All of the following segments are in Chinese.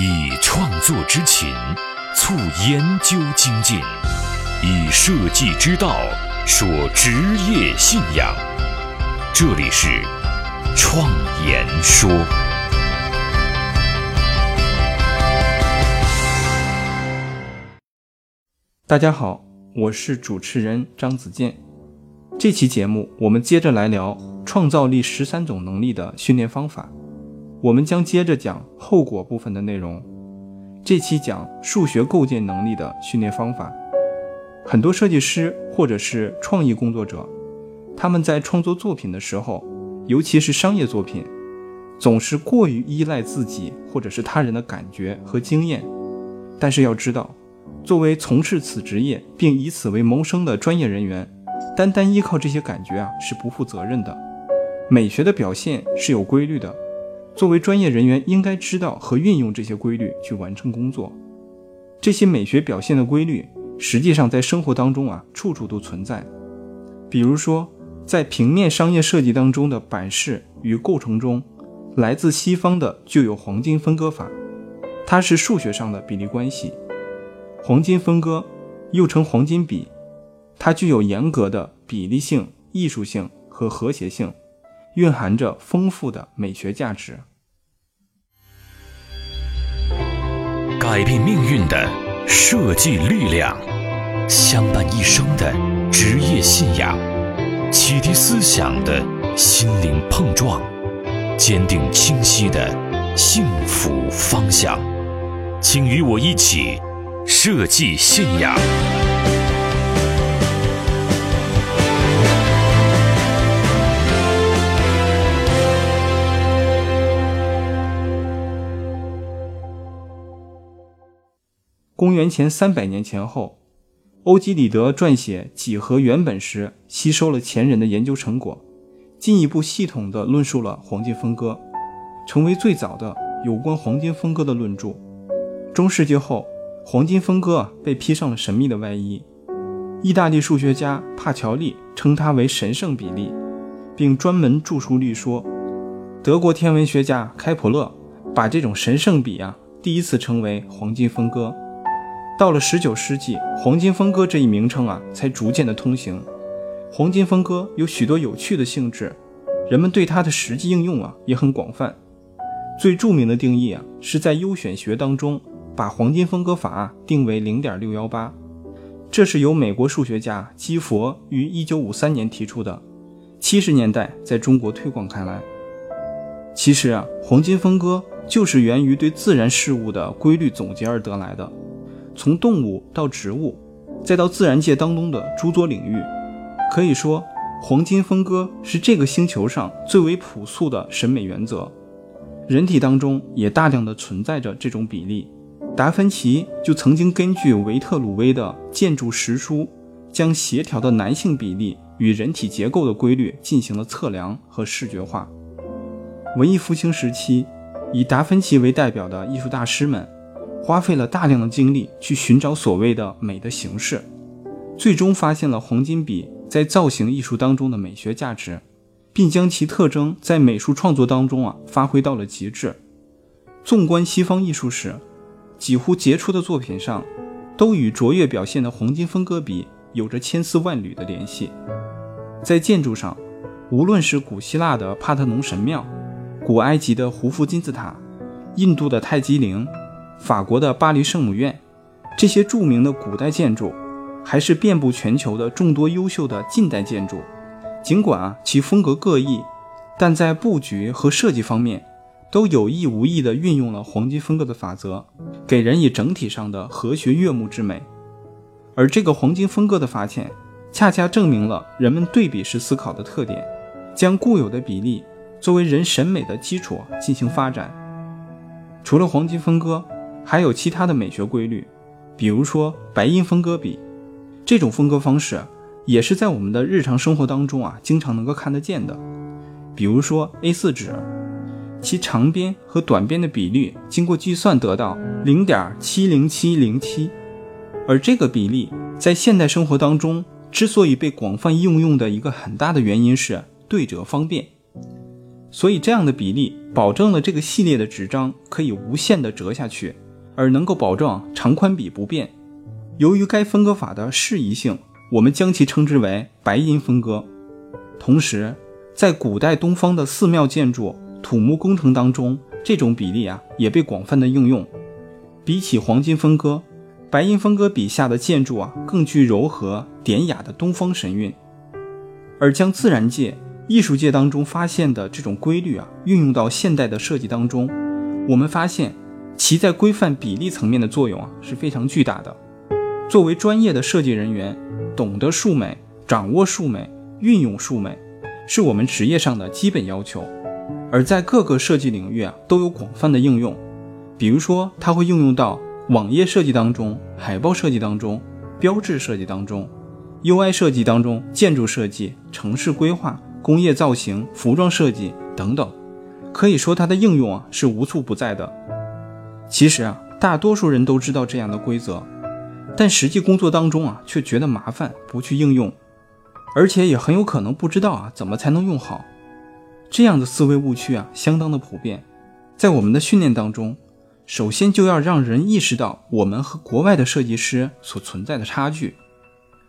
以创作之情促研究精进，以设计之道说职业信仰。这里是创言说。大家好，我是主持人张子健。这期节目我们接着来聊创造力十三种能力的训练方法。我们将接着讲后果部分的内容。这期讲数学构建能力的训练方法。很多设计师或者是创意工作者，他们在创作作品的时候，尤其是商业作品，总是过于依赖自己或者是他人的感觉和经验。但是要知道，作为从事此职业并以此为谋生的专业人员，单单依靠这些感觉啊是不负责任的。美学的表现是有规律的。作为专业人员，应该知道和运用这些规律去完成工作。这些美学表现的规律，实际上在生活当中啊，处处都存在。比如说，在平面商业设计当中的版式与构成中，来自西方的就有黄金分割法，它是数学上的比例关系。黄金分割又称黄金比，它具有严格的比例性、艺术性和和谐性，蕴含着丰富的美学价值。改变命运的设计力量，相伴一生的职业信仰，启迪思想的心灵碰撞，坚定清晰的幸福方向。请与我一起设计信仰。公元前三百年前后，欧几里得撰写几何原本时，吸收了前人的研究成果，进一步系统地论述了黄金分割，成为最早的有关黄金分割的论著。中世纪后，黄金分割被披上了神秘的外衣。意大利数学家帕乔利称它为神圣比例，并专门著书立说。德国天文学家开普勒把这种神圣比啊，第一次称为黄金分割。到了十九世纪，黄金分割这一名称啊，才逐渐的通行。黄金分割有许多有趣的性质，人们对它的实际应用啊也很广泛。最著名的定义啊，是在优选学当中把黄金分割法定为零点六幺八，这是由美国数学家基佛于一九五三年提出的，七十年代在中国推广开来。其实啊，黄金分割就是源于对自然事物的规律总结而得来的。从动物到植物，再到自然界当中的诸多领域，可以说，黄金分割是这个星球上最为朴素的审美原则。人体当中也大量的存在着这种比例。达芬奇就曾经根据维特鲁威的《建筑实书》，将协调的男性比例与人体结构的规律进行了测量和视觉化。文艺复兴时期，以达芬奇为代表的艺术大师们。花费了大量的精力去寻找所谓的美的形式，最终发现了黄金比在造型艺术当中的美学价值，并将其特征在美术创作当中啊发挥到了极致。纵观西方艺术史，几乎杰出的作品上，都与卓越表现的黄金分割比有着千丝万缕的联系。在建筑上，无论是古希腊的帕特农神庙、古埃及的胡夫金字塔、印度的泰姬陵。法国的巴黎圣母院，这些著名的古代建筑，还是遍布全球的众多优秀的近代建筑。尽管啊其风格各异，但在布局和设计方面，都有意无意地运用了黄金分割的法则，给人以整体上的和谐悦目之美。而这个黄金分割的发现，恰恰证明了人们对比式思考的特点，将固有的比例作为人审美的基础进行发展。除了黄金分割，还有其他的美学规律，比如说白银分割比，这种分割方式也是在我们的日常生活当中啊，经常能够看得见的。比如说 A4 纸，其长边和短边的比率经过计算得到零点七零七零七，而这个比例在现代生活当中之所以被广泛应用的一个很大的原因是对折方便。所以这样的比例保证了这个系列的纸张可以无限的折下去，而能够保证长宽比不变。由于该分割法的适宜性，我们将其称之为白银分割。同时，在古代东方的寺庙建筑、土木工程当中，这种比例啊也被广泛的应用。比起黄金分割，白银分割笔下的建筑啊更具柔和典雅的东方神韵。而将自然界、艺术界当中发现的这种规律啊运用到现代的设计当中，我们发现其在规范比例层面的作用啊是非常巨大的。作为专业的设计人员，懂得数美、掌握数美、运用数美，是我们职业上的基本要求。而在各个设计领域啊，都有广泛的应用。比如说，它会应用到网页设计当中、海报设计当中、标志设计当中、UI 设计当中、建筑设计、城市规划、工业造型、服装设计等等。可以说，它的应用啊是无处不在的。其实啊，大多数人都知道这样的规则，但实际工作当中啊却觉得麻烦，不去应用，而且也很有可能不知道啊怎么才能用好。这样的思维误区啊，相当的普遍。在我们的训练当中，首先就要让人意识到我们和国外的设计师所存在的差距。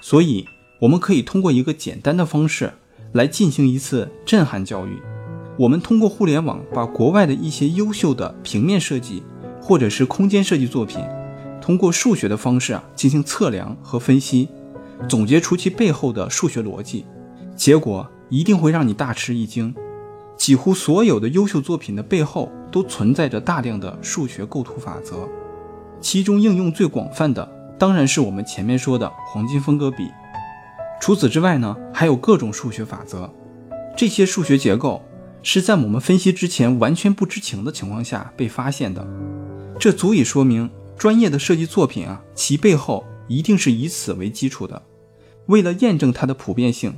所以，我们可以通过一个简单的方式来进行一次震撼教育。我们通过互联网把国外的一些优秀的平面设计或者是空间设计作品，通过数学的方式啊进行测量和分析，总结出其背后的数学逻辑，结果一定会让你大吃一惊。几乎所有的优秀作品的背后都存在着大量的数学构图法则，其中应用最广泛的当然是我们前面说的黄金分割比。除此之外呢，还有各种数学法则。这些数学结构是在我们分析之前完全不知情的情况下被发现的，这足以说明专业的设计作品啊，其背后一定是以此为基础的。为了验证它的普遍性。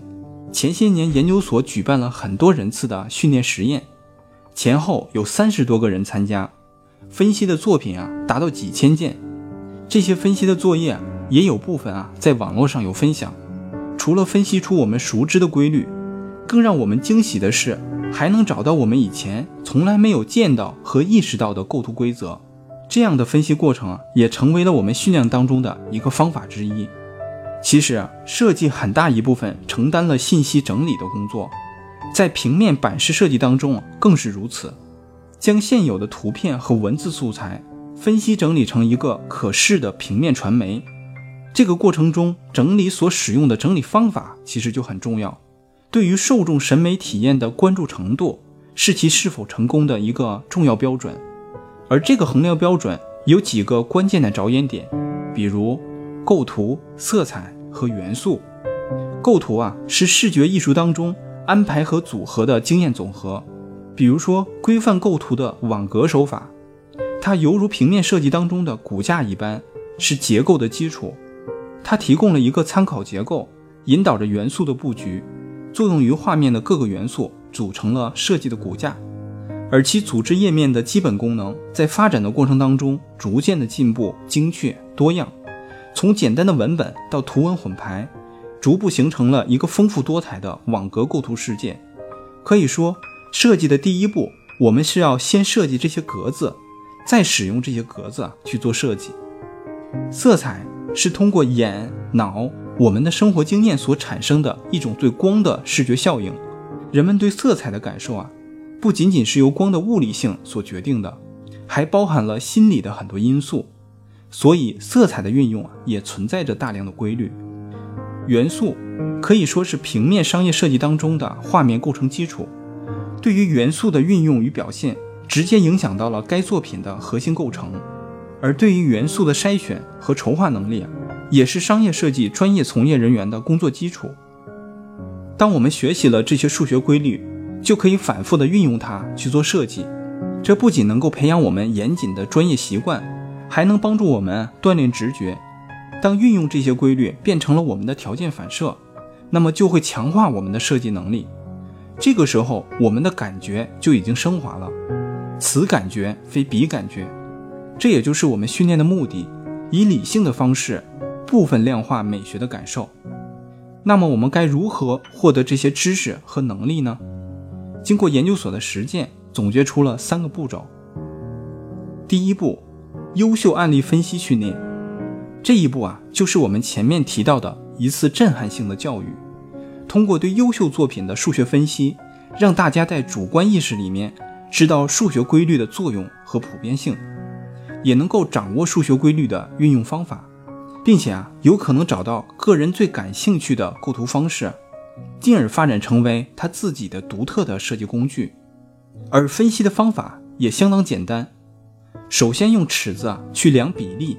前些年，研究所举办了很多人次的训练实验，前后有三十多个人参加，分析的作品啊达到几千件。这些分析的作业也有部分啊在网络上有分享。除了分析出我们熟知的规律，更让我们惊喜的是，还能找到我们以前从来没有见到和意识到的构图规则。这样的分析过程，也成为了我们训练当中的一个方法之一。其实，设计很大一部分承担了信息整理的工作，在平面版式设计当中更是如此。将现有的图片和文字素材分析整理成一个可视的平面传媒，这个过程中整理所使用的整理方法其实就很重要。对于受众审美体验的关注程度，是其是否成功的一个重要标准。而这个衡量标准有几个关键的着眼点，比如。构图、色彩和元素。构图啊，是视觉艺术当中安排和组合的经验总和。比如说，规范构图的网格手法，它犹如平面设计当中的骨架一般，是结构的基础。它提供了一个参考结构，引导着元素的布局，作用于画面的各个元素，组成了设计的骨架。而其组织页面的基本功能，在发展的过程当中逐渐的进步、精确、多样。从简单的文本到图文混排，逐步形成了一个丰富多彩的网格构图世界。可以说，设计的第一步，我们是要先设计这些格子，再使用这些格子去做设计。色彩是通过眼、脑、我们的生活经验所产生的一种对光的视觉效应。人们对色彩的感受啊，不仅仅是由光的物理性所决定的，还包含了心理的很多因素。所以，色彩的运用啊，也存在着大量的规律。元素可以说是平面商业设计当中的画面构成基础。对于元素的运用与表现，直接影响到了该作品的核心构成。而对于元素的筛选和筹划能力，也是商业设计专业从业人员的工作基础。当我们学习了这些数学规律，就可以反复的运用它去做设计。这不仅能够培养我们严谨的专业习惯。还能帮助我们锻炼直觉。当运用这些规律变成了我们的条件反射，那么就会强化我们的设计能力。这个时候，我们的感觉就已经升华了。此感觉非彼感觉，这也就是我们训练的目的，以理性的方式部分量化美学的感受。那么，我们该如何获得这些知识和能力呢？经过研究所的实践，总结出了三个步骤。第一步，优秀案例分析训练。这一步啊，就是我们前面提到的一次震撼性的教育。通过对优秀作品的数学分析，让大家在主观意识里面知道数学规律的作用和普遍性，也能够掌握数学规律的运用方法，并且啊，有可能找到个人最感兴趣的构图方式，进而发展成为他自己的独特的设计工具。而分析的方法也相当简单。首先用尺子啊去量比例，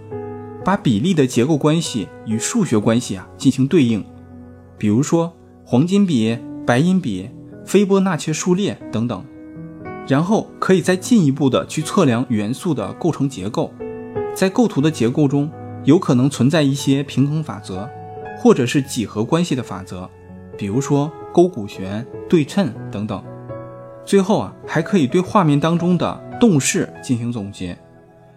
把比例的结构关系与数学关系啊进行对应，比如说黄金比、白银比、斐波那契数列等等。然后可以再进一步的去测量元素的构成结构，在构图的结构中有可能存在一些平衡法则，或者是几何关系的法则，比如说勾股旋、对称等等。最后啊还可以对画面当中的动势进行总结。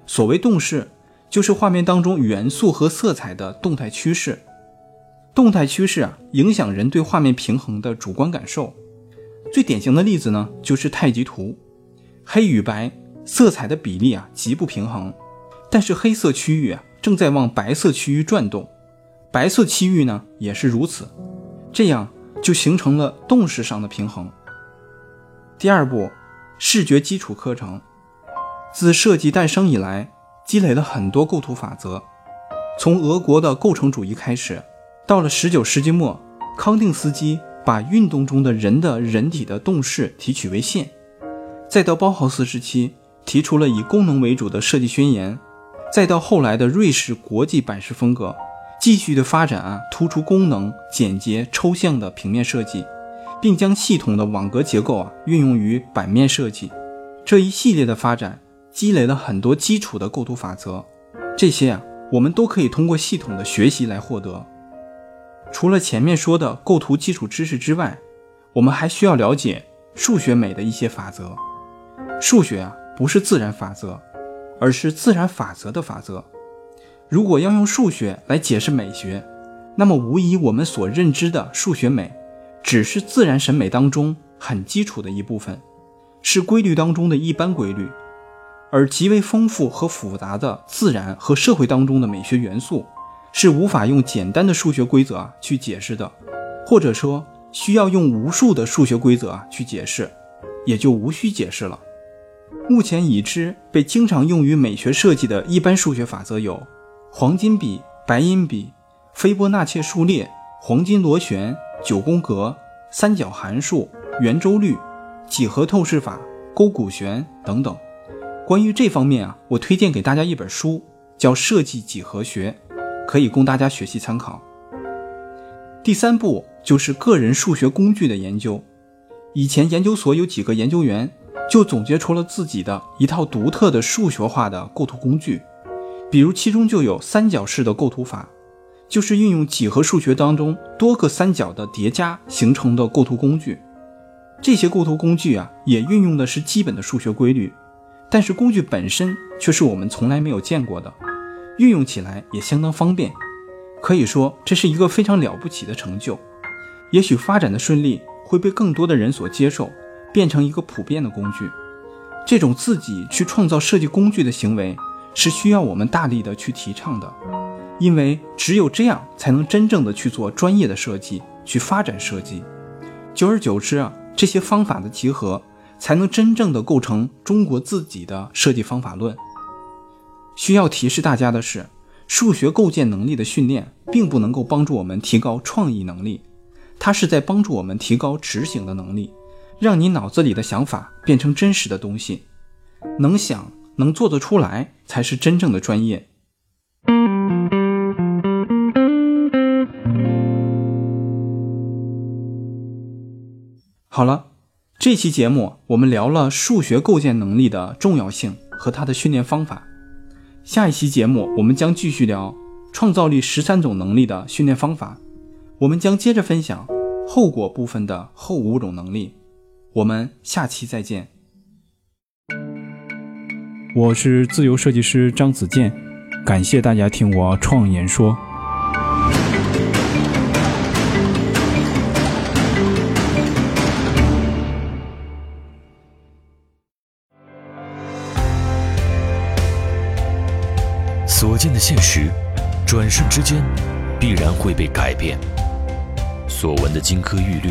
所谓动势，就是画面当中元素和色彩的动态趋势。动态趋势啊，影响人对画面平衡的主观感受。最典型的例子呢，就是太极图，黑与白色彩的比例啊极不平衡，但是黑色区域啊正在往白色区域转动，白色区域呢也是如此，这样就形成了动势上的平衡。第二步，视觉基础课程。自设计诞生以来，积累了很多构图法则。从俄国的构成主义开始，到了19世纪末，康定斯基把运动中的人的人体的动势提取为线，再到包豪斯时期，提出了以功能为主的设计宣言，再到后来的瑞士国际版式风格，继续的发展啊，突出功能、简洁、抽象的平面设计，并将系统的网格结构啊运用于版面设计。这一系列的发展。积累了很多基础的构图法则，这些啊，我们都可以通过系统的学习来获得。除了前面说的构图基础知识之外，我们还需要了解数学美的一些法则。数学啊，不是自然法则，而是自然法则的法则。如果要用数学来解释美学，那么无疑我们所认知的数学美，只是自然审美当中很基础的一部分，是规律当中的一般规律。而极为丰富和复杂的自然和社会当中的美学元素，是无法用简单的数学规则去解释的，或者说需要用无数的数学规则去解释，也就无需解释了。目前已知被经常用于美学设计的一般数学法则有：黄金比、白银比、斐波那契数列、黄金螺旋、九宫格、三角函数、圆周率、几何透视法、勾股旋等等。关于这方面啊，我推荐给大家一本书，叫《设计几何学》，可以供大家学习参考。第三步就是个人数学工具的研究。以前研究所有几个研究员就总结出了自己的一套独特的数学化的构图工具，比如其中就有三角式的构图法，就是运用几何数学当中多个三角的叠加形成的构图工具。这些构图工具啊，也运用的是基本的数学规律。但是工具本身却是我们从来没有见过的，运用起来也相当方便，可以说这是一个非常了不起的成就。也许发展的顺利会被更多的人所接受，变成一个普遍的工具。这种自己去创造设计工具的行为是需要我们大力的去提倡的，因为只有这样才能真正的去做专业的设计，去发展设计。久而久之啊，这些方法的集合。才能真正的构成中国自己的设计方法论。需要提示大家的是，数学构建能力的训练并不能够帮助我们提高创意能力，它是在帮助我们提高执行的能力，让你脑子里的想法变成真实的东西。能想能做得出来，才是真正的专业。好了。这期节目我们聊了数学构建能力的重要性和它的训练方法。下一期节目我们将继续聊创造力十三种能力的训练方法。我们将接着分享后果部分的后五种能力。我们下期再见。我是自由设计师张子健，感谢大家听我创言说。所见的现实，转瞬之间，必然会被改变。所闻的金科玉律。